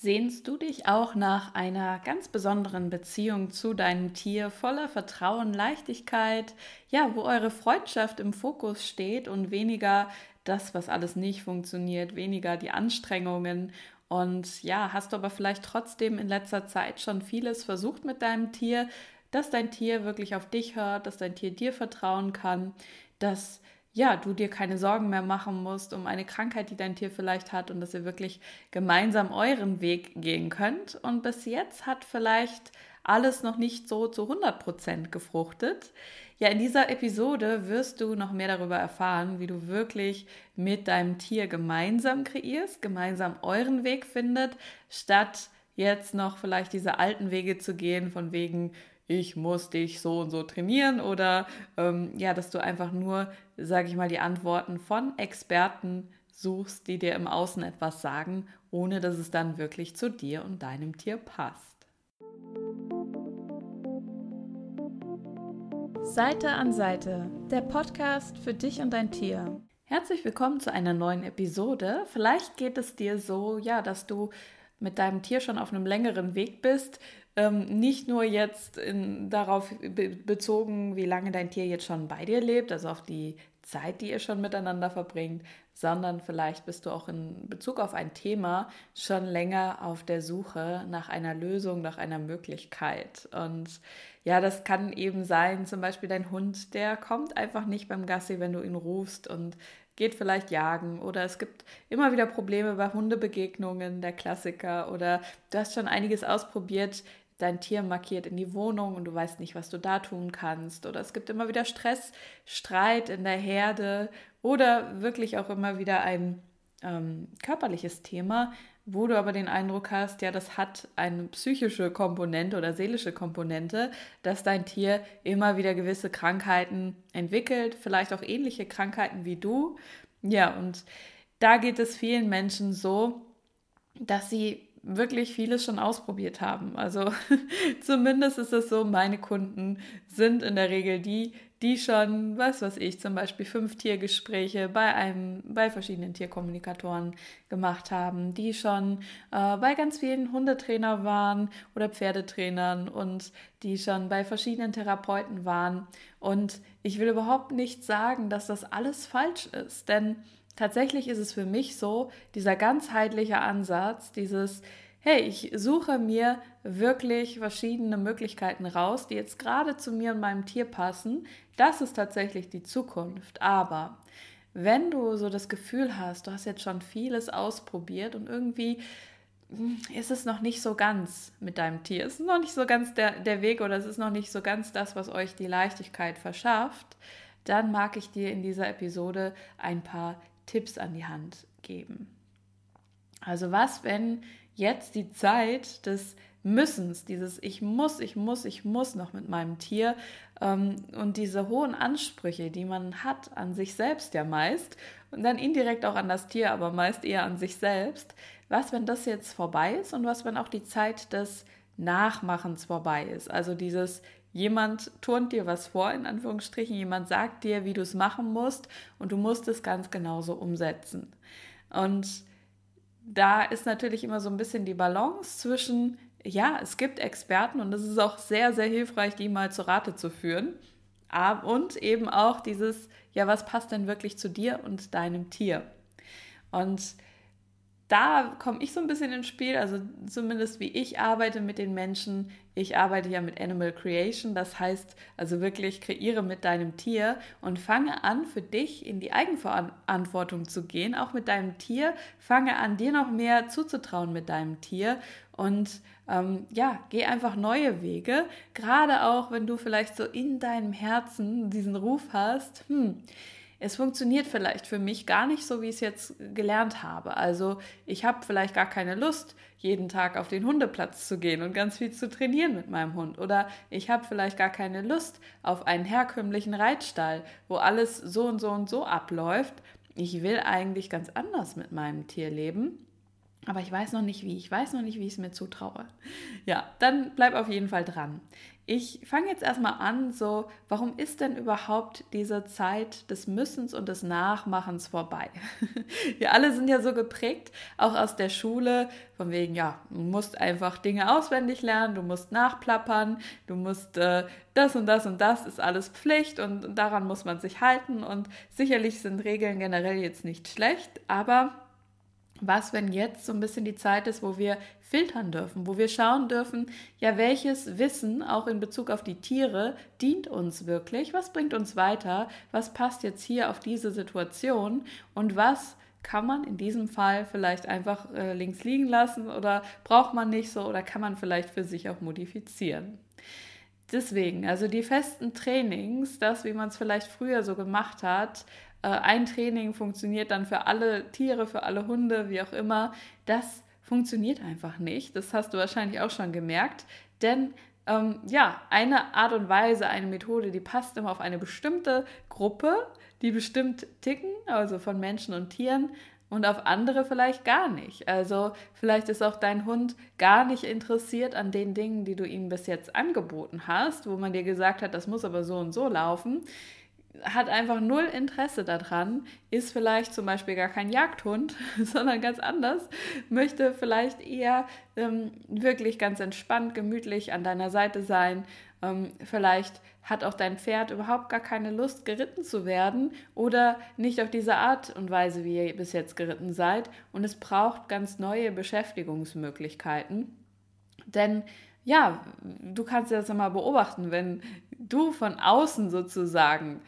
Sehnst du dich auch nach einer ganz besonderen Beziehung zu deinem Tier voller Vertrauen, Leichtigkeit, ja, wo eure Freundschaft im Fokus steht und weniger das, was alles nicht funktioniert, weniger die Anstrengungen? Und ja, hast du aber vielleicht trotzdem in letzter Zeit schon vieles versucht mit deinem Tier, dass dein Tier wirklich auf dich hört, dass dein Tier dir vertrauen kann, dass ja, du dir keine Sorgen mehr machen musst um eine Krankheit, die dein Tier vielleicht hat und dass ihr wirklich gemeinsam euren Weg gehen könnt. Und bis jetzt hat vielleicht alles noch nicht so zu 100% gefruchtet. Ja, in dieser Episode wirst du noch mehr darüber erfahren, wie du wirklich mit deinem Tier gemeinsam kreierst, gemeinsam euren Weg findet, statt jetzt noch vielleicht diese alten Wege zu gehen, von wegen, ich muss dich so und so trainieren oder ähm, ja, dass du einfach nur, sage ich mal, die Antworten von Experten suchst, die dir im Außen etwas sagen, ohne dass es dann wirklich zu dir und deinem Tier passt. Seite an Seite, der Podcast für dich und dein Tier. Herzlich willkommen zu einer neuen Episode. Vielleicht geht es dir so, ja, dass du mit deinem Tier schon auf einem längeren Weg bist, ähm, nicht nur jetzt in, darauf be bezogen, wie lange dein Tier jetzt schon bei dir lebt, also auf die Zeit, die ihr schon miteinander verbringt, sondern vielleicht bist du auch in Bezug auf ein Thema schon länger auf der Suche nach einer Lösung, nach einer Möglichkeit. Und ja, das kann eben sein, zum Beispiel dein Hund, der kommt einfach nicht beim Gassi, wenn du ihn rufst und geht vielleicht jagen oder es gibt immer wieder Probleme bei Hundebegegnungen, der Klassiker oder du hast schon einiges ausprobiert, dein Tier markiert in die Wohnung und du weißt nicht, was du da tun kannst. Oder es gibt immer wieder Stress, Streit in der Herde oder wirklich auch immer wieder ein ähm, körperliches Thema, wo du aber den Eindruck hast, ja, das hat eine psychische Komponente oder seelische Komponente, dass dein Tier immer wieder gewisse Krankheiten entwickelt, vielleicht auch ähnliche Krankheiten wie du. Ja, und da geht es vielen Menschen so, dass sie wirklich vieles schon ausprobiert haben. Also zumindest ist es so, meine Kunden sind in der Regel die, die schon, was weiß ich, zum Beispiel fünf Tiergespräche bei einem, bei verschiedenen Tierkommunikatoren gemacht haben, die schon äh, bei ganz vielen Hundetrainer waren oder Pferdetrainern und die schon bei verschiedenen Therapeuten waren. Und ich will überhaupt nicht sagen, dass das alles falsch ist, denn tatsächlich ist es für mich so, dieser ganzheitliche Ansatz, dieses, hey, ich suche mir wirklich verschiedene Möglichkeiten raus, die jetzt gerade zu mir und meinem Tier passen, das ist tatsächlich die Zukunft. Aber wenn du so das Gefühl hast, du hast jetzt schon vieles ausprobiert und irgendwie hm, ist es noch nicht so ganz mit deinem Tier. Es ist noch nicht so ganz der, der Weg oder es ist noch nicht so ganz das, was euch die Leichtigkeit verschafft, dann mag ich dir in dieser Episode ein paar Tipps an die Hand geben. Also was, wenn jetzt die Zeit des Müssens, dieses Ich muss, ich muss, ich muss noch mit meinem Tier ähm, und diese hohen Ansprüche, die man hat an sich selbst ja meist und dann indirekt auch an das Tier, aber meist eher an sich selbst. Was, wenn das jetzt vorbei ist und was, wenn auch die Zeit des Nachmachens vorbei ist? Also dieses Jemand turnt dir was vor, in Anführungsstrichen, jemand sagt dir, wie du es machen musst und du musst es ganz genauso umsetzen. Und da ist natürlich immer so ein bisschen die Balance zwischen, ja, es gibt Experten und es ist auch sehr, sehr hilfreich, die mal zu Rate zu führen. Und eben auch dieses, ja, was passt denn wirklich zu dir und deinem Tier? Und da komme ich so ein bisschen ins Spiel, also zumindest wie ich arbeite mit den Menschen. Ich arbeite ja mit Animal Creation, das heißt also wirklich kreiere mit deinem Tier und fange an, für dich in die Eigenverantwortung zu gehen, auch mit deinem Tier. Fange an, dir noch mehr zuzutrauen mit deinem Tier und ähm, ja, geh einfach neue Wege, gerade auch wenn du vielleicht so in deinem Herzen diesen Ruf hast, hm, es funktioniert vielleicht für mich gar nicht so, wie ich es jetzt gelernt habe. Also ich habe vielleicht gar keine Lust, jeden Tag auf den Hundeplatz zu gehen und ganz viel zu trainieren mit meinem Hund. Oder ich habe vielleicht gar keine Lust auf einen herkömmlichen Reitstall, wo alles so und so und so abläuft. Ich will eigentlich ganz anders mit meinem Tier leben. aber ich weiß noch nicht wie. Ich weiß noch nicht, wie ich es mir zutraue. Ja, dann bleib auf jeden Fall dran. Ich fange jetzt erstmal an, so, warum ist denn überhaupt diese Zeit des Müssens und des Nachmachens vorbei? Wir alle sind ja so geprägt, auch aus der Schule, von wegen, ja, du musst einfach Dinge auswendig lernen, du musst nachplappern, du musst äh, das und das und das ist alles Pflicht und daran muss man sich halten und sicherlich sind Regeln generell jetzt nicht schlecht, aber was, wenn jetzt so ein bisschen die Zeit ist, wo wir filtern dürfen, wo wir schauen dürfen, ja, welches Wissen auch in Bezug auf die Tiere dient uns wirklich, was bringt uns weiter, was passt jetzt hier auf diese Situation und was kann man in diesem Fall vielleicht einfach äh, links liegen lassen oder braucht man nicht so oder kann man vielleicht für sich auch modifizieren. Deswegen, also die festen Trainings, das, wie man es vielleicht früher so gemacht hat, äh, ein Training funktioniert dann für alle Tiere, für alle Hunde, wie auch immer. Das funktioniert einfach nicht. Das hast du wahrscheinlich auch schon gemerkt. Denn ähm, ja, eine Art und Weise, eine Methode, die passt immer auf eine bestimmte Gruppe, die bestimmt ticken, also von Menschen und Tieren, und auf andere vielleicht gar nicht. Also vielleicht ist auch dein Hund gar nicht interessiert an den Dingen, die du ihm bis jetzt angeboten hast, wo man dir gesagt hat, das muss aber so und so laufen hat einfach null Interesse daran, ist vielleicht zum Beispiel gar kein Jagdhund, sondern ganz anders, möchte vielleicht eher ähm, wirklich ganz entspannt, gemütlich an deiner Seite sein. Ähm, vielleicht hat auch dein Pferd überhaupt gar keine Lust, geritten zu werden oder nicht auf diese Art und Weise, wie ihr bis jetzt geritten seid. Und es braucht ganz neue Beschäftigungsmöglichkeiten. Denn ja, du kannst das immer beobachten, wenn du von außen sozusagen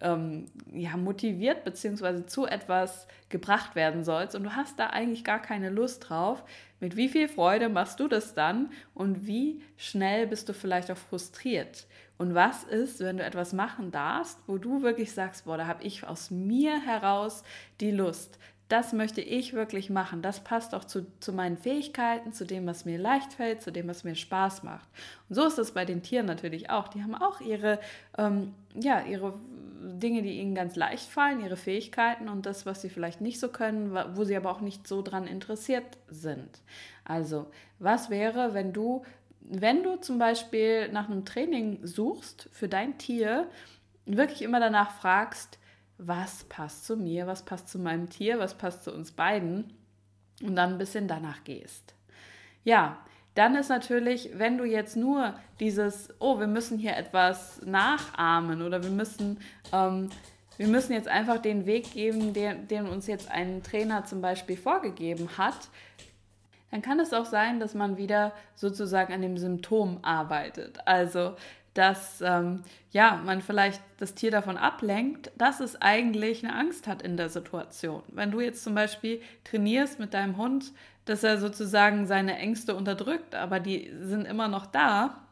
ähm, ja, motiviert bzw. zu etwas gebracht werden sollst und du hast da eigentlich gar keine Lust drauf, mit wie viel Freude machst du das dann und wie schnell bist du vielleicht auch frustriert? Und was ist, wenn du etwas machen darfst, wo du wirklich sagst, boah, da habe ich aus mir heraus die Lust, das möchte ich wirklich machen. Das passt auch zu, zu meinen Fähigkeiten, zu dem, was mir leicht fällt, zu dem, was mir Spaß macht. Und so ist es bei den Tieren natürlich auch. Die haben auch ihre, ähm, ja, ihre Dinge, die ihnen ganz leicht fallen, ihre Fähigkeiten und das, was sie vielleicht nicht so können, wo sie aber auch nicht so dran interessiert sind. Also, was wäre, wenn du, wenn du zum Beispiel nach einem Training suchst für dein Tier, wirklich immer danach fragst, was passt zu mir, was passt zu meinem Tier, was passt zu uns beiden und dann ein bisschen danach gehst. Ja, dann ist natürlich, wenn du jetzt nur dieses, oh, wir müssen hier etwas nachahmen oder wir müssen, ähm, wir müssen jetzt einfach den Weg geben, den, den uns jetzt ein Trainer zum Beispiel vorgegeben hat, dann kann es auch sein, dass man wieder sozusagen an dem Symptom arbeitet. Also dass ähm, ja, man vielleicht das Tier davon ablenkt, dass es eigentlich eine Angst hat in der Situation. Wenn du jetzt zum Beispiel trainierst mit deinem Hund, dass er sozusagen seine Ängste unterdrückt, aber die sind immer noch da,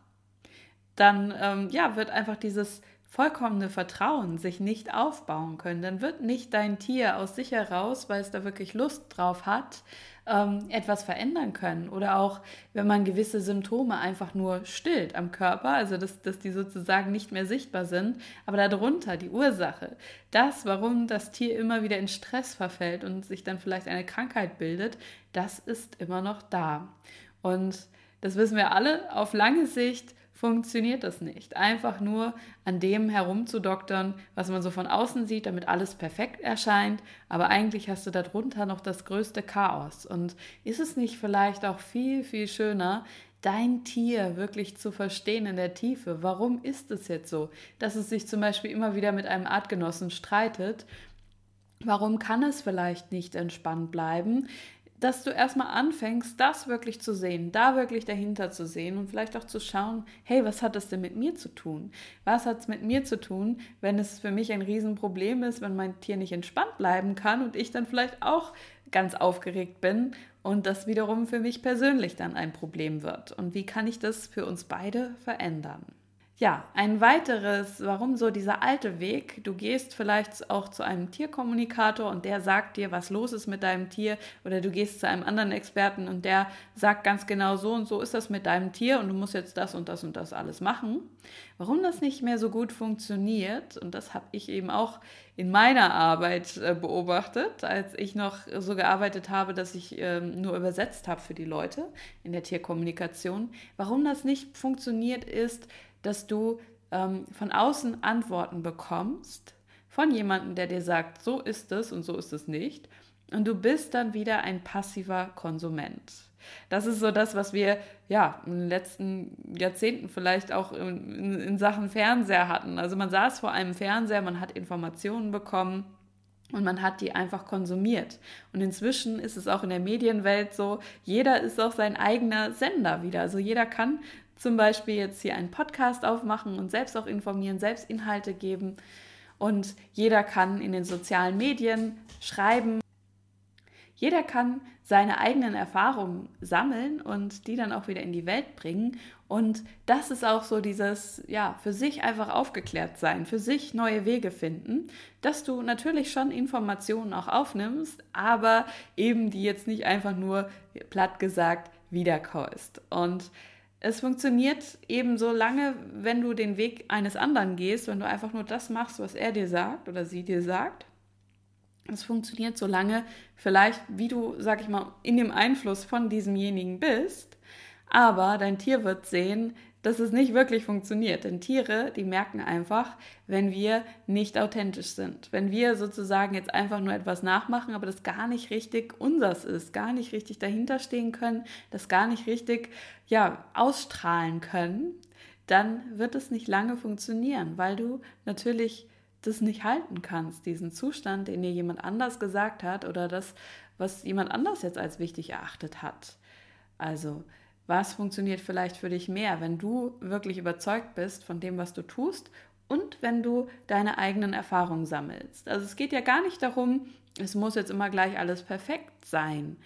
dann ähm, ja, wird einfach dieses vollkommene Vertrauen sich nicht aufbauen können. Dann wird nicht dein Tier aus sich heraus, weil es da wirklich Lust drauf hat, ähm, etwas verändern können. Oder auch, wenn man gewisse Symptome einfach nur stillt am Körper, also dass, dass die sozusagen nicht mehr sichtbar sind, aber darunter die Ursache, das, warum das Tier immer wieder in Stress verfällt und sich dann vielleicht eine Krankheit bildet, das ist immer noch da. Und das wissen wir alle, auf lange Sicht funktioniert das nicht. Einfach nur an dem herumzudoktern, was man so von außen sieht, damit alles perfekt erscheint, aber eigentlich hast du darunter noch das größte Chaos. Und ist es nicht vielleicht auch viel, viel schöner, dein Tier wirklich zu verstehen in der Tiefe? Warum ist es jetzt so, dass es sich zum Beispiel immer wieder mit einem Artgenossen streitet? Warum kann es vielleicht nicht entspannt bleiben? Dass du erstmal anfängst, das wirklich zu sehen, da wirklich dahinter zu sehen und vielleicht auch zu schauen, hey, was hat das denn mit mir zu tun? Was hat es mit mir zu tun, wenn es für mich ein Riesenproblem ist, wenn mein Tier nicht entspannt bleiben kann und ich dann vielleicht auch ganz aufgeregt bin und das wiederum für mich persönlich dann ein Problem wird? Und wie kann ich das für uns beide verändern? Ja, ein weiteres, warum so dieser alte Weg, du gehst vielleicht auch zu einem Tierkommunikator und der sagt dir, was los ist mit deinem Tier oder du gehst zu einem anderen Experten und der sagt ganz genau so und so ist das mit deinem Tier und du musst jetzt das und das und das alles machen. Warum das nicht mehr so gut funktioniert und das habe ich eben auch in meiner Arbeit äh, beobachtet, als ich noch so gearbeitet habe, dass ich ähm, nur übersetzt habe für die Leute in der Tierkommunikation. Warum das nicht funktioniert ist, dass du ähm, von außen Antworten bekommst von jemandem, der dir sagt, so ist es und so ist es nicht. Und du bist dann wieder ein passiver Konsument. Das ist so das, was wir ja in den letzten Jahrzehnten vielleicht auch in, in, in Sachen Fernseher hatten. Also man saß vor einem Fernseher, man hat Informationen bekommen und man hat die einfach konsumiert. Und inzwischen ist es auch in der Medienwelt so, jeder ist auch sein eigener Sender wieder. Also jeder kann zum Beispiel jetzt hier einen Podcast aufmachen und selbst auch informieren, selbst Inhalte geben. Und jeder kann in den sozialen Medien schreiben. Jeder kann seine eigenen Erfahrungen sammeln und die dann auch wieder in die Welt bringen. Und das ist auch so dieses, ja, für sich einfach aufgeklärt sein, für sich neue Wege finden, dass du natürlich schon Informationen auch aufnimmst, aber eben die jetzt nicht einfach nur platt gesagt wiederkäust. Und es funktioniert eben so lange, wenn du den Weg eines anderen gehst, wenn du einfach nur das machst, was er dir sagt oder sie dir sagt. Es funktioniert so lange, vielleicht, wie du, sag ich mal, in dem Einfluss von diesemjenigen bist, aber dein Tier wird sehen, dass es nicht wirklich funktioniert. Denn Tiere, die merken einfach, wenn wir nicht authentisch sind. Wenn wir sozusagen jetzt einfach nur etwas nachmachen, aber das gar nicht richtig unsers ist, gar nicht richtig dahinterstehen können, das gar nicht richtig ja, ausstrahlen können, dann wird es nicht lange funktionieren, weil du natürlich das nicht halten kannst, diesen Zustand, den dir jemand anders gesagt hat oder das, was jemand anders jetzt als wichtig erachtet hat. Also was funktioniert vielleicht für dich mehr, wenn du wirklich überzeugt bist von dem, was du tust und wenn du deine eigenen Erfahrungen sammelst. Also es geht ja gar nicht darum, es muss jetzt immer gleich alles perfekt sein.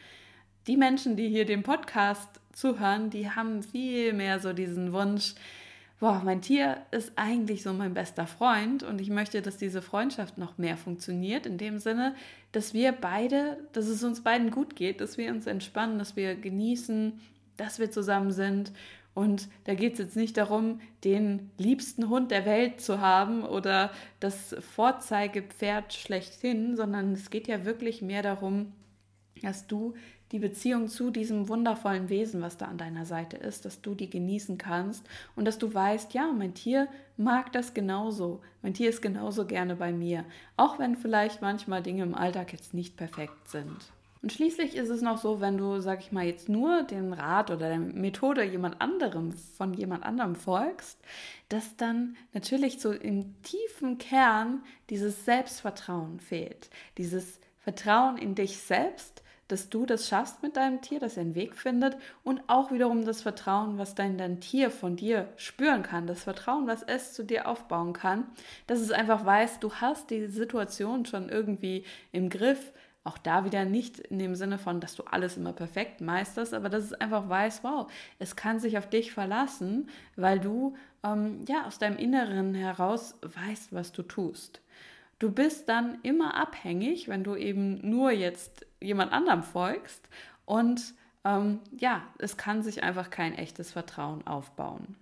Die Menschen, die hier dem Podcast zuhören, die haben viel mehr so diesen Wunsch, boah, mein Tier ist eigentlich so mein bester Freund und ich möchte, dass diese Freundschaft noch mehr funktioniert, in dem Sinne, dass wir beide, dass es uns beiden gut geht, dass wir uns entspannen, dass wir genießen, dass wir zusammen sind. Und da geht es jetzt nicht darum, den liebsten Hund der Welt zu haben oder das Vorzeigepferd schlechthin, sondern es geht ja wirklich mehr darum, dass du die Beziehung zu diesem wundervollen Wesen, was da an deiner Seite ist, dass du die genießen kannst und dass du weißt, ja, mein Tier mag das genauso. Mein Tier ist genauso gerne bei mir, auch wenn vielleicht manchmal Dinge im Alltag jetzt nicht perfekt sind. Und schließlich ist es noch so, wenn du, sag ich mal, jetzt nur den Rat oder der Methode jemand anderem, von jemand anderem folgst, dass dann natürlich so im tiefen Kern dieses Selbstvertrauen fehlt. Dieses Vertrauen in dich selbst, dass du das schaffst mit deinem Tier, dass er einen Weg findet und auch wiederum das Vertrauen, was dein, dein Tier von dir spüren kann, das Vertrauen, was es zu dir aufbauen kann, dass es einfach weiß, du hast die Situation schon irgendwie im Griff, auch da wieder nicht in dem Sinne von, dass du alles immer perfekt meisterst, aber dass es einfach weiß, wow, es kann sich auf dich verlassen, weil du ähm, ja aus deinem Inneren heraus weißt, was du tust. Du bist dann immer abhängig, wenn du eben nur jetzt jemand anderem folgst und ähm, ja, es kann sich einfach kein echtes Vertrauen aufbauen.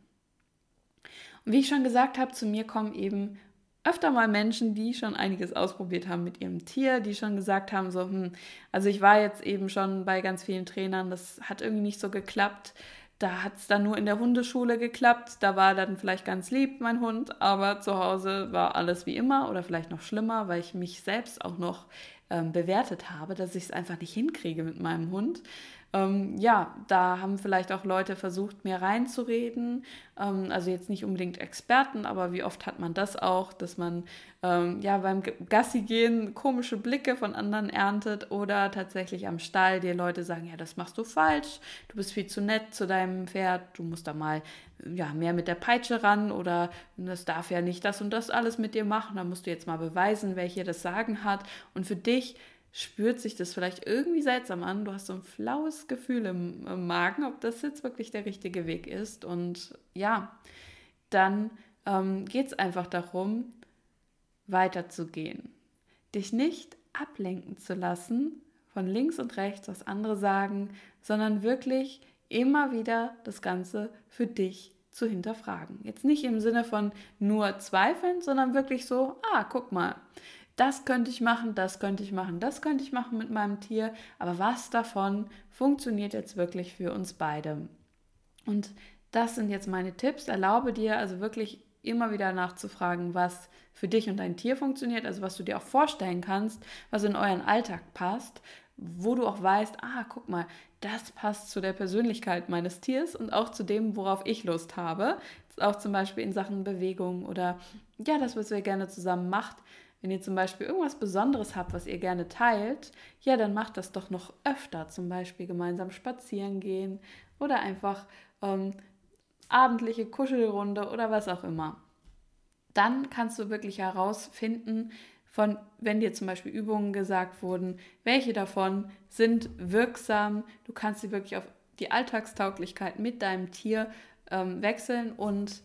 Und wie ich schon gesagt habe, zu mir kommen eben öfter mal Menschen, die schon einiges ausprobiert haben mit ihrem Tier, die schon gesagt haben, so, hm, also ich war jetzt eben schon bei ganz vielen Trainern, das hat irgendwie nicht so geklappt. Da hat es dann nur in der Hundeschule geklappt. Da war dann vielleicht ganz lieb mein Hund, aber zu Hause war alles wie immer oder vielleicht noch schlimmer, weil ich mich selbst auch noch ähm, bewertet habe, dass ich es einfach nicht hinkriege mit meinem Hund. Ähm, ja, da haben vielleicht auch Leute versucht, mir reinzureden. Ähm, also jetzt nicht unbedingt Experten, aber wie oft hat man das auch, dass man ähm, ja beim Gassi gehen komische Blicke von anderen erntet oder tatsächlich am Stall dir Leute sagen, ja, das machst du falsch, du bist viel zu nett zu deinem Pferd, du musst da mal ja, mehr mit der Peitsche ran oder das darf ja nicht das und das alles mit dir machen, da musst du jetzt mal beweisen, wer hier das Sagen hat. Und für dich spürt sich das vielleicht irgendwie seltsam an. Du hast so ein flaues Gefühl im, im Magen, ob das jetzt wirklich der richtige Weg ist. Und ja, dann ähm, geht es einfach darum, weiterzugehen. Dich nicht ablenken zu lassen von links und rechts, was andere sagen, sondern wirklich immer wieder das Ganze für dich zu hinterfragen. Jetzt nicht im Sinne von nur zweifeln, sondern wirklich so, ah, guck mal, das könnte ich machen, das könnte ich machen, das könnte ich machen mit meinem Tier, aber was davon funktioniert jetzt wirklich für uns beide? Und das sind jetzt meine Tipps. Erlaube dir also wirklich immer wieder nachzufragen, was für dich und dein Tier funktioniert, also was du dir auch vorstellen kannst, was in euren Alltag passt, wo du auch weißt, ah, guck mal, das passt zu der Persönlichkeit meines Tiers und auch zu dem, worauf ich Lust habe. Auch zum Beispiel in Sachen Bewegung oder ja, das, was ihr gerne zusammen macht. Wenn ihr zum Beispiel irgendwas Besonderes habt, was ihr gerne teilt, ja, dann macht das doch noch öfter. Zum Beispiel gemeinsam spazieren gehen oder einfach ähm, abendliche Kuschelrunde oder was auch immer. Dann kannst du wirklich herausfinden, von, wenn dir zum Beispiel Übungen gesagt wurden, welche davon sind wirksam. Du kannst sie wirklich auf die Alltagstauglichkeit mit deinem Tier ähm, wechseln und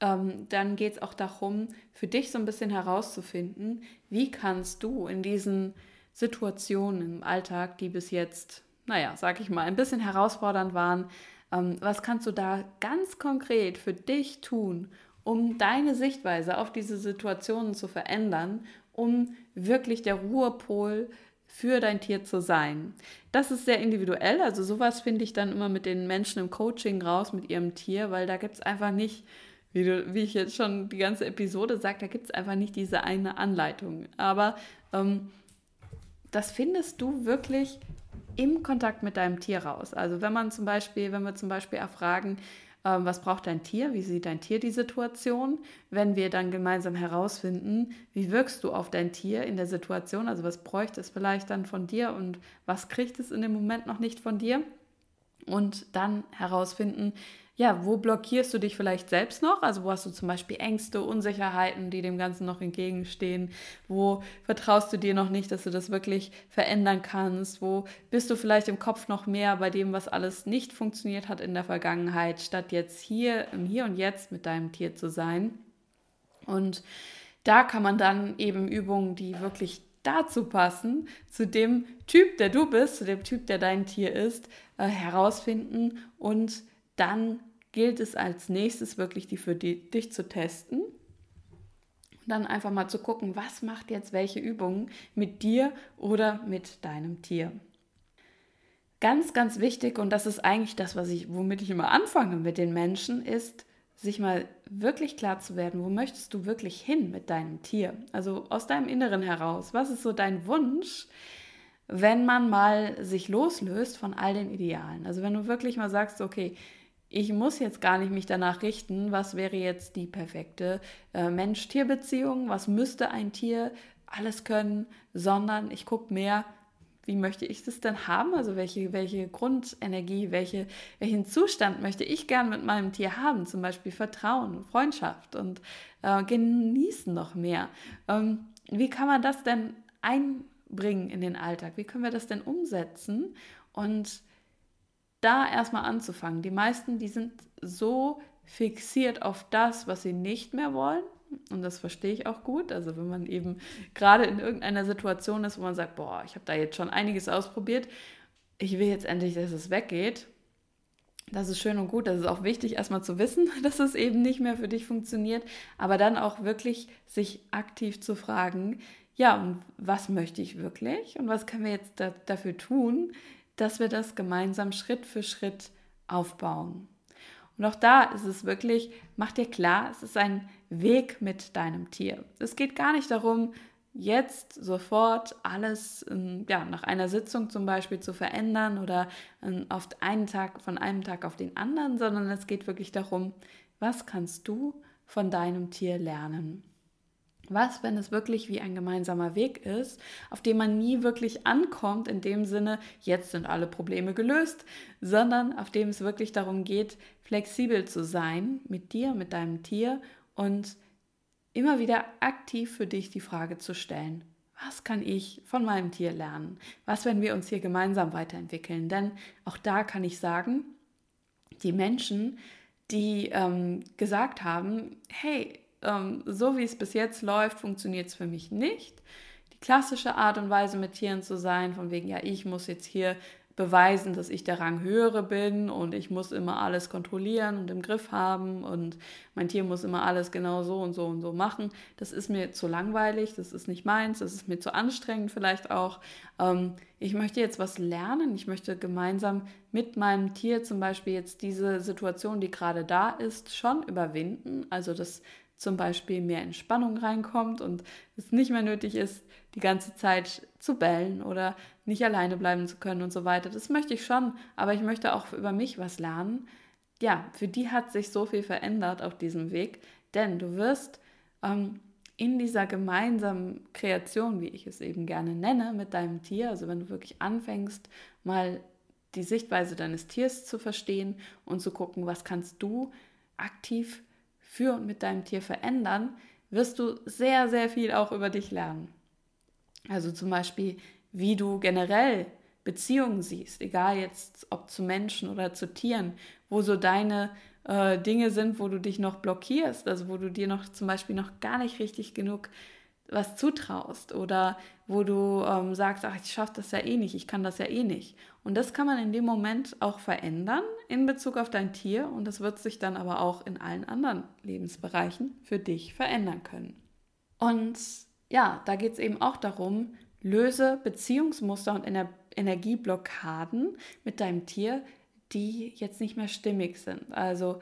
ähm, dann geht es auch darum, für dich so ein bisschen herauszufinden, wie kannst du in diesen Situationen im Alltag, die bis jetzt, naja, sag ich mal, ein bisschen herausfordernd waren, ähm, was kannst du da ganz konkret für dich tun, um deine Sichtweise auf diese Situationen zu verändern, um wirklich der Ruhepol für dein Tier zu sein. Das ist sehr individuell, also sowas finde ich dann immer mit den Menschen im Coaching raus mit ihrem Tier, weil da gibt es einfach nicht, wie, du, wie ich jetzt schon die ganze Episode sage, da gibt es einfach nicht diese eine Anleitung. Aber ähm, das findest du wirklich im Kontakt mit deinem Tier raus. Also wenn man zum Beispiel, wenn wir zum Beispiel erfragen, ähm, was braucht dein Tier, wie sieht dein Tier die Situation, wenn wir dann gemeinsam herausfinden, wie wirkst du auf dein Tier in der Situation, also was bräuchte es vielleicht dann von dir und was kriegt es in dem Moment noch nicht von dir und dann herausfinden, ja, wo blockierst du dich vielleicht selbst noch? Also wo hast du zum Beispiel Ängste, Unsicherheiten, die dem Ganzen noch entgegenstehen? Wo vertraust du dir noch nicht, dass du das wirklich verändern kannst? Wo bist du vielleicht im Kopf noch mehr bei dem, was alles nicht funktioniert hat in der Vergangenheit, statt jetzt hier im Hier und Jetzt mit deinem Tier zu sein? Und da kann man dann eben Übungen, die wirklich dazu passen, zu dem Typ, der du bist, zu dem Typ, der dein Tier ist, äh, herausfinden und dann gilt es als nächstes wirklich die für die, dich zu testen. Und dann einfach mal zu gucken, was macht jetzt welche Übungen mit dir oder mit deinem Tier. Ganz, ganz wichtig, und das ist eigentlich das, was ich, womit ich immer anfange mit den Menschen, ist, sich mal wirklich klar zu werden, wo möchtest du wirklich hin mit deinem Tier? Also aus deinem Inneren heraus. Was ist so dein Wunsch, wenn man mal sich loslöst von all den Idealen? Also wenn du wirklich mal sagst, okay, ich muss jetzt gar nicht mich danach richten, was wäre jetzt die perfekte äh, Mensch-Tier-Beziehung, was müsste ein Tier alles können, sondern ich gucke mehr, wie möchte ich das denn haben? Also welche, welche Grundenergie, welche, welchen Zustand möchte ich gern mit meinem Tier haben? Zum Beispiel Vertrauen, Freundschaft und äh, genießen noch mehr. Ähm, wie kann man das denn einbringen in den Alltag? Wie können wir das denn umsetzen? Und da erstmal anzufangen. Die meisten, die sind so fixiert auf das, was sie nicht mehr wollen. Und das verstehe ich auch gut. Also wenn man eben gerade in irgendeiner Situation ist, wo man sagt, boah, ich habe da jetzt schon einiges ausprobiert, ich will jetzt endlich, dass es weggeht. Das ist schön und gut. Das ist auch wichtig, erstmal zu wissen, dass es eben nicht mehr für dich funktioniert. Aber dann auch wirklich sich aktiv zu fragen, ja, und was möchte ich wirklich? Und was können wir jetzt da, dafür tun, dass wir das gemeinsam Schritt für Schritt aufbauen. Und auch da ist es wirklich, mach dir klar, es ist ein Weg mit deinem Tier. Es geht gar nicht darum, jetzt sofort alles ja, nach einer Sitzung zum Beispiel zu verändern oder auf einen Tag, von einem Tag auf den anderen, sondern es geht wirklich darum, was kannst du von deinem Tier lernen? Was, wenn es wirklich wie ein gemeinsamer Weg ist, auf dem man nie wirklich ankommt, in dem Sinne, jetzt sind alle Probleme gelöst, sondern auf dem es wirklich darum geht, flexibel zu sein mit dir, mit deinem Tier und immer wieder aktiv für dich die Frage zu stellen, was kann ich von meinem Tier lernen? Was, wenn wir uns hier gemeinsam weiterentwickeln? Denn auch da kann ich sagen, die Menschen, die ähm, gesagt haben, hey, ähm, so wie es bis jetzt läuft, funktioniert es für mich nicht. Die klassische Art und Weise mit Tieren zu sein, von wegen, ja, ich muss jetzt hier beweisen, dass ich der Rang höhere bin und ich muss immer alles kontrollieren und im Griff haben und mein Tier muss immer alles genau so und so und so machen. Das ist mir zu langweilig, das ist nicht meins, das ist mir zu anstrengend vielleicht auch. Ähm, ich möchte jetzt was lernen, ich möchte gemeinsam mit meinem Tier zum Beispiel jetzt diese Situation, die gerade da ist, schon überwinden. Also dass zum Beispiel mehr Entspannung reinkommt und es nicht mehr nötig ist, die ganze Zeit zu bellen oder nicht alleine bleiben zu können und so weiter. Das möchte ich schon, aber ich möchte auch über mich was lernen. Ja, für die hat sich so viel verändert auf diesem Weg, denn du wirst ähm, in dieser gemeinsamen Kreation, wie ich es eben gerne nenne, mit deinem Tier, also wenn du wirklich anfängst, mal die Sichtweise deines Tiers zu verstehen und zu gucken, was kannst du aktiv für und mit deinem Tier verändern, wirst du sehr, sehr viel auch über dich lernen. Also zum Beispiel, wie du generell Beziehungen siehst, egal jetzt ob zu Menschen oder zu Tieren, wo so deine äh, Dinge sind, wo du dich noch blockierst, also wo du dir noch zum Beispiel noch gar nicht richtig genug was zutraust oder wo du ähm, sagst, ach, ich schaffe das ja eh nicht, ich kann das ja eh nicht. Und das kann man in dem Moment auch verändern in Bezug auf dein Tier und das wird sich dann aber auch in allen anderen Lebensbereichen für dich verändern können. Und ja, da geht es eben auch darum, löse Beziehungsmuster und Ener Energieblockaden mit deinem Tier, die jetzt nicht mehr stimmig sind. Also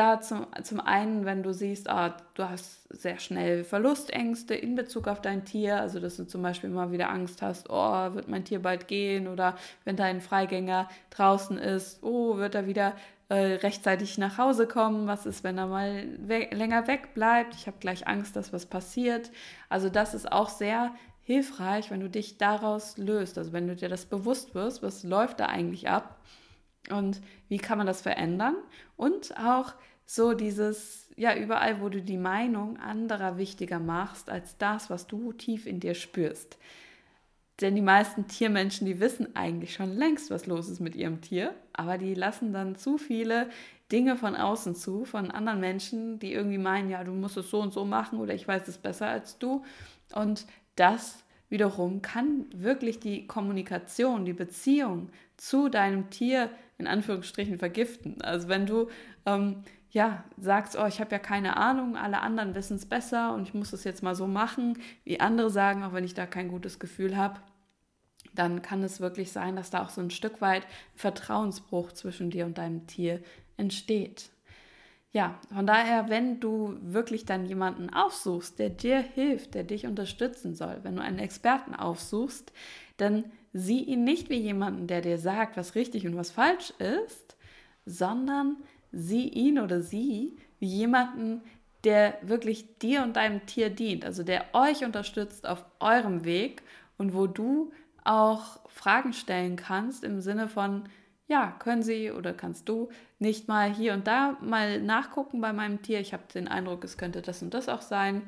da zum, zum einen, wenn du siehst, ah, du hast sehr schnell Verlustängste in Bezug auf dein Tier, also dass du zum Beispiel mal wieder Angst hast, oh, wird mein Tier bald gehen oder wenn dein Freigänger draußen ist, oh, wird er wieder äh, rechtzeitig nach Hause kommen, was ist, wenn er mal we länger weg bleibt, ich habe gleich Angst, dass was passiert. Also das ist auch sehr hilfreich, wenn du dich daraus löst, also wenn du dir das bewusst wirst, was läuft da eigentlich ab und wie kann man das verändern? Und auch so dieses, ja, überall, wo du die Meinung anderer wichtiger machst als das, was du tief in dir spürst. Denn die meisten Tiermenschen, die wissen eigentlich schon längst, was los ist mit ihrem Tier, aber die lassen dann zu viele Dinge von außen zu, von anderen Menschen, die irgendwie meinen, ja, du musst es so und so machen oder ich weiß es besser als du. Und das wiederum kann wirklich die Kommunikation, die Beziehung zu deinem Tier in Anführungsstrichen vergiften. Also wenn du ähm, ja, sagst, oh, ich habe ja keine Ahnung, alle anderen wissen es besser und ich muss es jetzt mal so machen, wie andere sagen, auch wenn ich da kein gutes Gefühl habe, dann kann es wirklich sein, dass da auch so ein Stück weit Vertrauensbruch zwischen dir und deinem Tier entsteht. Ja, von daher, wenn du wirklich dann jemanden aufsuchst, der dir hilft, der dich unterstützen soll, wenn du einen Experten aufsuchst, dann sieh ihn nicht wie jemanden, der dir sagt, was richtig und was falsch ist, sondern sieh ihn oder sie wie jemanden, der wirklich dir und deinem Tier dient, also der euch unterstützt auf eurem Weg und wo du auch Fragen stellen kannst im Sinne von, ja, können Sie oder kannst du nicht mal hier und da mal nachgucken bei meinem Tier? Ich habe den Eindruck, es könnte das und das auch sein.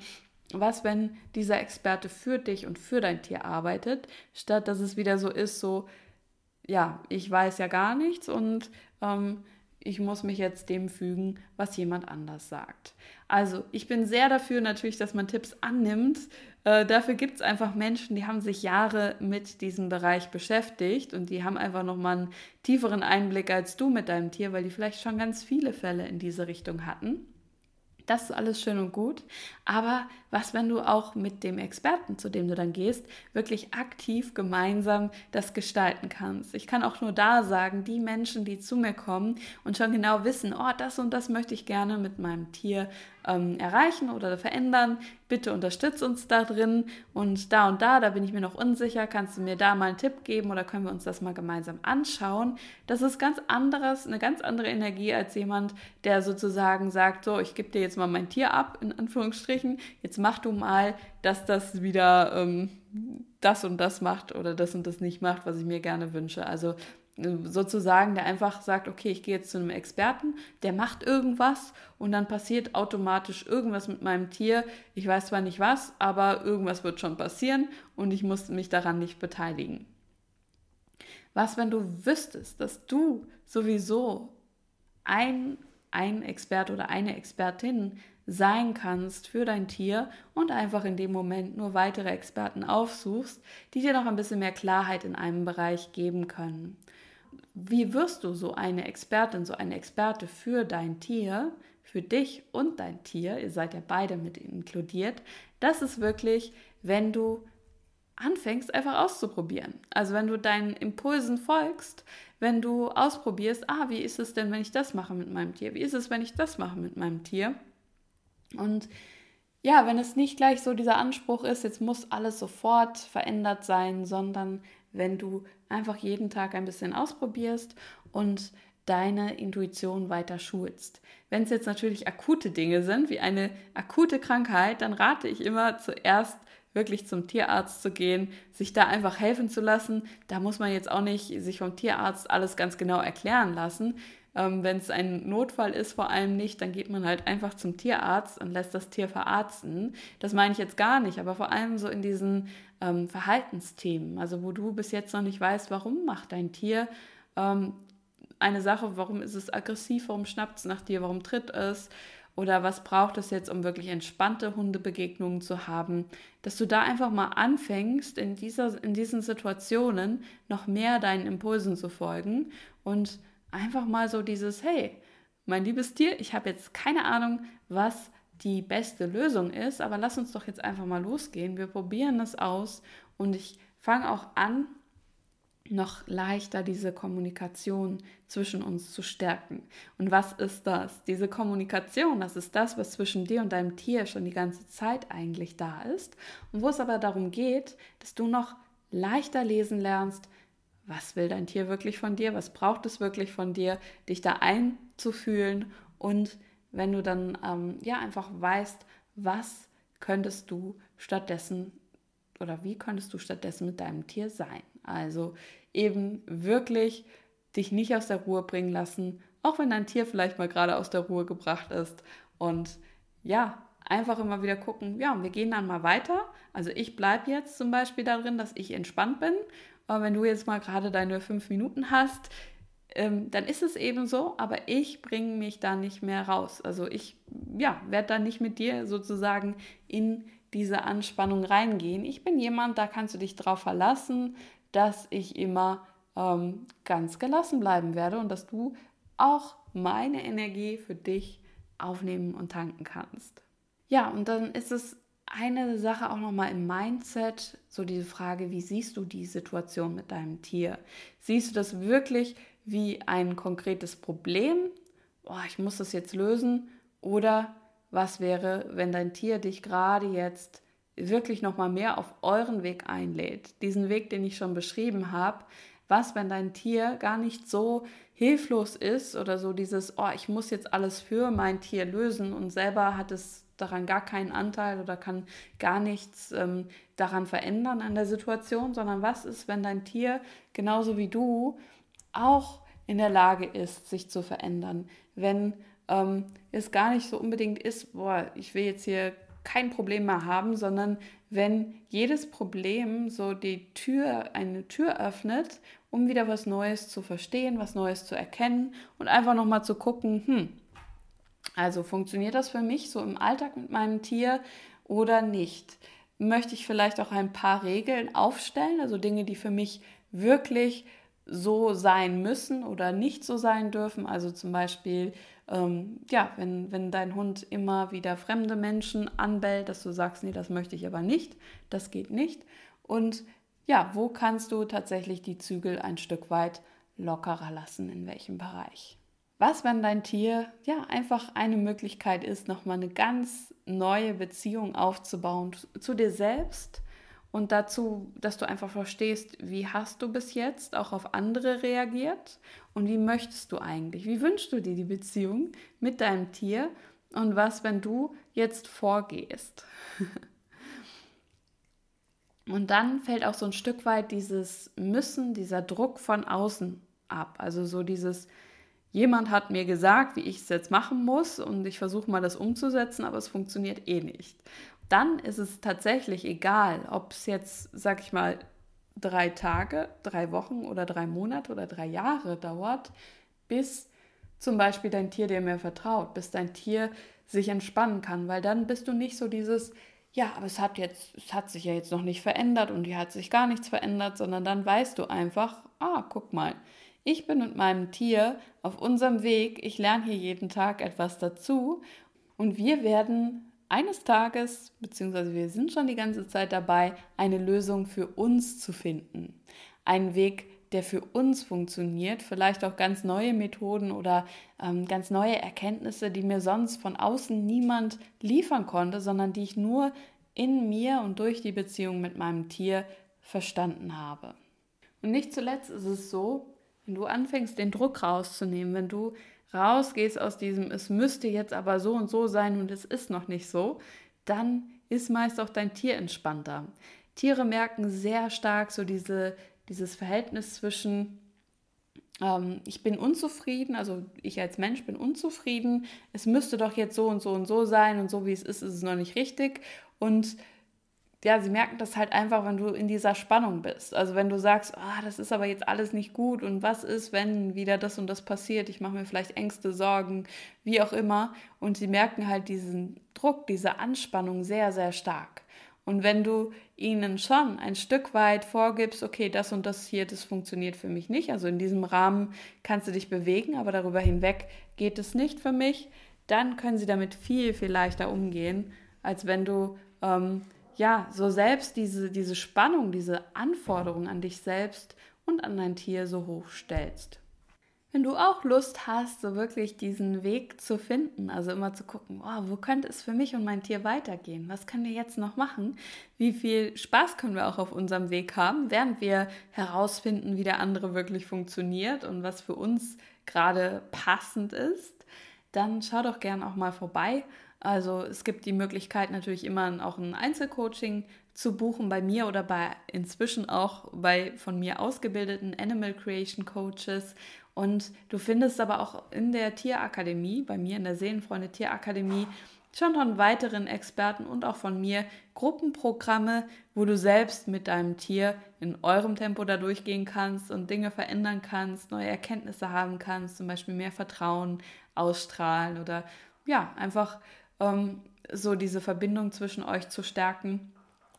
Was, wenn dieser Experte für dich und für dein Tier arbeitet, statt dass es wieder so ist, so, ja, ich weiß ja gar nichts und ähm, ich muss mich jetzt dem fügen, was jemand anders sagt. Also, ich bin sehr dafür natürlich, dass man Tipps annimmt. Äh, dafür gibt es einfach Menschen, die haben sich Jahre mit diesem Bereich beschäftigt und die haben einfach nochmal einen tieferen Einblick als du mit deinem Tier, weil die vielleicht schon ganz viele Fälle in diese Richtung hatten. Das ist alles schön und gut. Aber was, wenn du auch mit dem Experten, zu dem du dann gehst, wirklich aktiv gemeinsam das gestalten kannst? Ich kann auch nur da sagen, die Menschen, die zu mir kommen und schon genau wissen, oh, das und das möchte ich gerne mit meinem Tier ähm, erreichen oder verändern, bitte unterstütz uns da drin und da und da, da bin ich mir noch unsicher, kannst du mir da mal einen Tipp geben oder können wir uns das mal gemeinsam anschauen? Das ist ganz anderes, eine ganz andere Energie als jemand, der sozusagen sagt, so, ich gebe dir jetzt mal mein Tier ab, in Anführungsstrichen, jetzt mach du mal, dass das wieder ähm, das und das macht oder das und das nicht macht, was ich mir gerne wünsche. Also äh, sozusagen, der einfach sagt, okay, ich gehe jetzt zu einem Experten, der macht irgendwas und dann passiert automatisch irgendwas mit meinem Tier. Ich weiß zwar nicht was, aber irgendwas wird schon passieren und ich muss mich daran nicht beteiligen. Was, wenn du wüsstest, dass du sowieso ein ein Experte oder eine Expertin sein kannst für dein Tier und einfach in dem Moment nur weitere Experten aufsuchst, die dir noch ein bisschen mehr Klarheit in einem Bereich geben können. Wie wirst du so eine Expertin, so eine Experte für dein Tier, für dich und dein Tier, ihr seid ja beide mit inkludiert, das ist wirklich, wenn du anfängst, einfach auszuprobieren. Also wenn du deinen Impulsen folgst, wenn du ausprobierst, ah, wie ist es denn, wenn ich das mache mit meinem Tier? Wie ist es, wenn ich das mache mit meinem Tier? Und ja, wenn es nicht gleich so dieser Anspruch ist, jetzt muss alles sofort verändert sein, sondern wenn du einfach jeden Tag ein bisschen ausprobierst und deine Intuition weiter schulst. Wenn es jetzt natürlich akute Dinge sind, wie eine akute Krankheit, dann rate ich immer zuerst wirklich zum Tierarzt zu gehen, sich da einfach helfen zu lassen. Da muss man jetzt auch nicht sich vom Tierarzt alles ganz genau erklären lassen. Ähm, Wenn es ein Notfall ist, vor allem nicht, dann geht man halt einfach zum Tierarzt und lässt das Tier verarzten. Das meine ich jetzt gar nicht, aber vor allem so in diesen ähm, Verhaltensthemen, also wo du bis jetzt noch nicht weißt, warum macht dein Tier ähm, eine Sache, warum ist es aggressiv, warum schnappt es nach dir, warum tritt es? Oder was braucht es jetzt, um wirklich entspannte Hundebegegnungen zu haben, dass du da einfach mal anfängst, in, dieser, in diesen Situationen noch mehr deinen Impulsen zu folgen und einfach mal so dieses, hey, mein liebes Tier, ich habe jetzt keine Ahnung, was die beste Lösung ist, aber lass uns doch jetzt einfach mal losgehen. Wir probieren es aus und ich fange auch an, noch leichter diese Kommunikation zwischen uns zu stärken. Und was ist das? Diese Kommunikation, das ist das, was zwischen dir und deinem Tier schon die ganze Zeit eigentlich da ist und wo es aber darum geht, dass du noch leichter lesen lernst, was will dein Tier wirklich von dir, was braucht es wirklich von dir, dich da einzufühlen und wenn du dann ähm, ja einfach weißt, was könntest du stattdessen oder wie könntest du stattdessen mit deinem Tier sein. Also eben wirklich dich nicht aus der Ruhe bringen lassen, auch wenn dein Tier vielleicht mal gerade aus der Ruhe gebracht ist. Und ja, einfach immer wieder gucken, ja, wir gehen dann mal weiter. Also ich bleibe jetzt zum Beispiel darin, dass ich entspannt bin. Aber wenn du jetzt mal gerade deine fünf Minuten hast, ähm, dann ist es eben so, aber ich bringe mich da nicht mehr raus. Also ich, ja, werde da nicht mit dir sozusagen in diese Anspannung reingehen. Ich bin jemand, da kannst du dich drauf verlassen, dass ich immer ähm, ganz gelassen bleiben werde und dass du auch meine Energie für dich aufnehmen und tanken kannst. Ja, und dann ist es eine Sache auch nochmal im Mindset, so diese Frage, wie siehst du die Situation mit deinem Tier? Siehst du das wirklich wie ein konkretes Problem? Boah, ich muss das jetzt lösen. Oder was wäre, wenn dein Tier dich gerade jetzt wirklich nochmal mehr auf euren Weg einlädt? Diesen Weg, den ich schon beschrieben habe. Was, wenn dein Tier gar nicht so hilflos ist oder so dieses, oh, ich muss jetzt alles für mein Tier lösen und selber hat es daran gar keinen Anteil oder kann gar nichts ähm, daran verändern an der Situation, sondern was ist, wenn dein Tier genauso wie du auch in der Lage ist, sich zu verändern, wenn ähm, es gar nicht so unbedingt ist, boah, ich will jetzt hier kein Problem mehr haben, sondern wenn jedes Problem so die Tür, eine Tür öffnet, um wieder was Neues zu verstehen, was Neues zu erkennen und einfach nochmal zu gucken, hm, also funktioniert das für mich so im Alltag mit meinem Tier oder nicht? Möchte ich vielleicht auch ein paar Regeln aufstellen, also Dinge, die für mich wirklich so sein müssen oder nicht so sein dürfen. Also zum Beispiel, ähm, ja, wenn, wenn dein Hund immer wieder fremde Menschen anbellt, dass du sagst, nee, das möchte ich aber nicht, das geht nicht. Und ja, wo kannst du tatsächlich die Zügel ein Stück weit lockerer lassen, in welchem Bereich? Was, wenn dein Tier ja einfach eine Möglichkeit ist, nochmal eine ganz neue Beziehung aufzubauen zu dir selbst und dazu, dass du einfach verstehst, wie hast du bis jetzt auch auf andere reagiert und wie möchtest du eigentlich, wie wünschst du dir die Beziehung mit deinem Tier und was, wenn du jetzt vorgehst. und dann fällt auch so ein Stück weit dieses Müssen, dieser Druck von außen ab. Also so dieses, jemand hat mir gesagt, wie ich es jetzt machen muss und ich versuche mal das umzusetzen, aber es funktioniert eh nicht. Dann ist es tatsächlich egal, ob es jetzt, sag ich mal, drei Tage, drei Wochen oder drei Monate oder drei Jahre dauert, bis zum Beispiel dein Tier dir mehr vertraut, bis dein Tier sich entspannen kann, weil dann bist du nicht so dieses, ja, aber es hat jetzt, es hat sich ja jetzt noch nicht verändert und hier hat sich gar nichts verändert, sondern dann weißt du einfach, ah, guck mal, ich bin mit meinem Tier auf unserem Weg, ich lerne hier jeden Tag etwas dazu und wir werden eines Tages, beziehungsweise wir sind schon die ganze Zeit dabei, eine Lösung für uns zu finden. Einen Weg, der für uns funktioniert, vielleicht auch ganz neue Methoden oder ähm, ganz neue Erkenntnisse, die mir sonst von außen niemand liefern konnte, sondern die ich nur in mir und durch die Beziehung mit meinem Tier verstanden habe. Und nicht zuletzt ist es so, wenn du anfängst, den Druck rauszunehmen, wenn du rausgehst aus diesem, es müsste jetzt aber so und so sein und es ist noch nicht so, dann ist meist auch dein Tier entspannter. Tiere merken sehr stark so diese, dieses Verhältnis zwischen, ähm, ich bin unzufrieden, also ich als Mensch bin unzufrieden, es müsste doch jetzt so und so und so sein und so wie es ist, ist es noch nicht richtig. Und ja, sie merken das halt einfach, wenn du in dieser Spannung bist. Also wenn du sagst, ah, das ist aber jetzt alles nicht gut und was ist, wenn wieder das und das passiert, ich mache mir vielleicht Ängste, Sorgen, wie auch immer. Und sie merken halt diesen Druck, diese Anspannung sehr, sehr stark. Und wenn du ihnen schon ein Stück weit vorgibst, okay, das und das hier, das funktioniert für mich nicht, also in diesem Rahmen kannst du dich bewegen, aber darüber hinweg geht es nicht für mich, dann können sie damit viel, viel leichter umgehen, als wenn du ähm, ja, so selbst diese, diese Spannung, diese Anforderung an dich selbst und an dein Tier so hoch stellst. Wenn du auch Lust hast, so wirklich diesen Weg zu finden, also immer zu gucken, oh, wo könnte es für mich und mein Tier weitergehen? Was können wir jetzt noch machen? Wie viel Spaß können wir auch auf unserem Weg haben, während wir herausfinden, wie der andere wirklich funktioniert und was für uns gerade passend ist? Dann schau doch gern auch mal vorbei also es gibt die Möglichkeit natürlich immer auch ein Einzelcoaching zu buchen bei mir oder bei inzwischen auch bei von mir ausgebildeten Animal Creation Coaches. Und du findest aber auch in der Tierakademie, bei mir in der Seelenfreunde Tierakademie, schon von weiteren Experten und auch von mir Gruppenprogramme, wo du selbst mit deinem Tier in eurem Tempo da durchgehen kannst und Dinge verändern kannst, neue Erkenntnisse haben kannst, zum Beispiel mehr Vertrauen ausstrahlen oder ja, einfach ähm, so diese Verbindung zwischen euch zu stärken.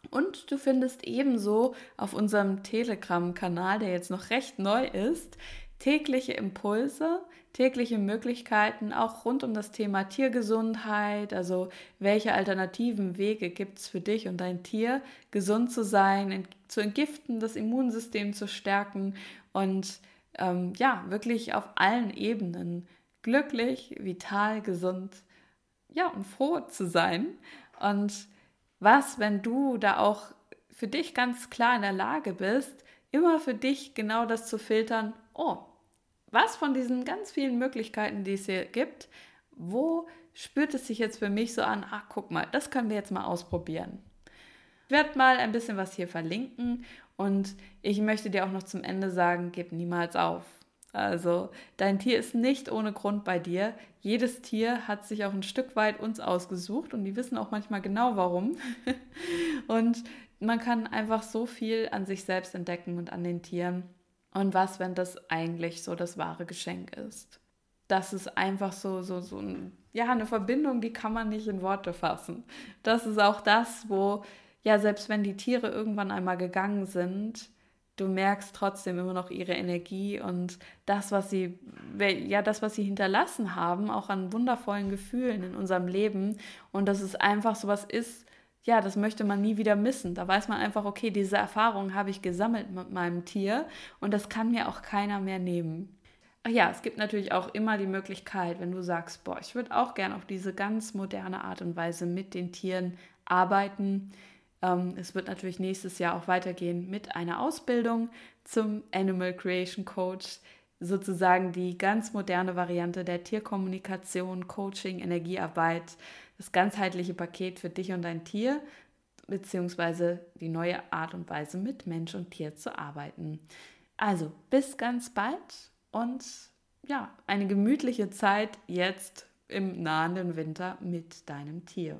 Und du findest ebenso auf unserem Telegram-Kanal, der jetzt noch recht neu ist, tägliche Impulse, tägliche Möglichkeiten auch rund um das Thema Tiergesundheit, also welche alternativen Wege gibt es für dich und dein Tier, gesund zu sein, zu entgiften, das Immunsystem zu stärken und ähm, ja, wirklich auf allen Ebenen glücklich, vital, gesund ja, und froh zu sein. Und was, wenn du da auch für dich ganz klar in der Lage bist, immer für dich genau das zu filtern, oh, was von diesen ganz vielen Möglichkeiten, die es hier gibt, wo spürt es sich jetzt für mich so an, ach guck mal, das können wir jetzt mal ausprobieren. Ich werde mal ein bisschen was hier verlinken und ich möchte dir auch noch zum Ende sagen, gib niemals auf. Also dein Tier ist nicht ohne Grund bei dir. Jedes Tier hat sich auch ein Stück weit uns ausgesucht und die wissen auch manchmal genau warum. und man kann einfach so viel an sich selbst entdecken und an den Tieren. Und was, wenn das eigentlich so das wahre Geschenk ist? Das ist einfach so, so, so ein, ja, eine Verbindung, die kann man nicht in Worte fassen. Das ist auch das, wo, ja, selbst wenn die Tiere irgendwann einmal gegangen sind, du merkst trotzdem immer noch ihre Energie und das, was sie, ja, das, was sie hinterlassen haben, auch an wundervollen Gefühlen in unserem Leben. Und dass es einfach so was ist, ja, das möchte man nie wieder missen. Da weiß man einfach, okay, diese Erfahrung habe ich gesammelt mit meinem Tier und das kann mir auch keiner mehr nehmen. Ach ja, es gibt natürlich auch immer die Möglichkeit, wenn du sagst, boah, ich würde auch gern auf diese ganz moderne Art und Weise mit den Tieren arbeiten es wird natürlich nächstes Jahr auch weitergehen mit einer Ausbildung zum Animal Creation Coach, sozusagen die ganz moderne Variante der Tierkommunikation, Coaching, Energiearbeit, das ganzheitliche Paket für dich und dein Tier, beziehungsweise die neue Art und Weise mit Mensch und Tier zu arbeiten. Also bis ganz bald und ja, eine gemütliche Zeit jetzt im nahenden Winter mit deinem Tier.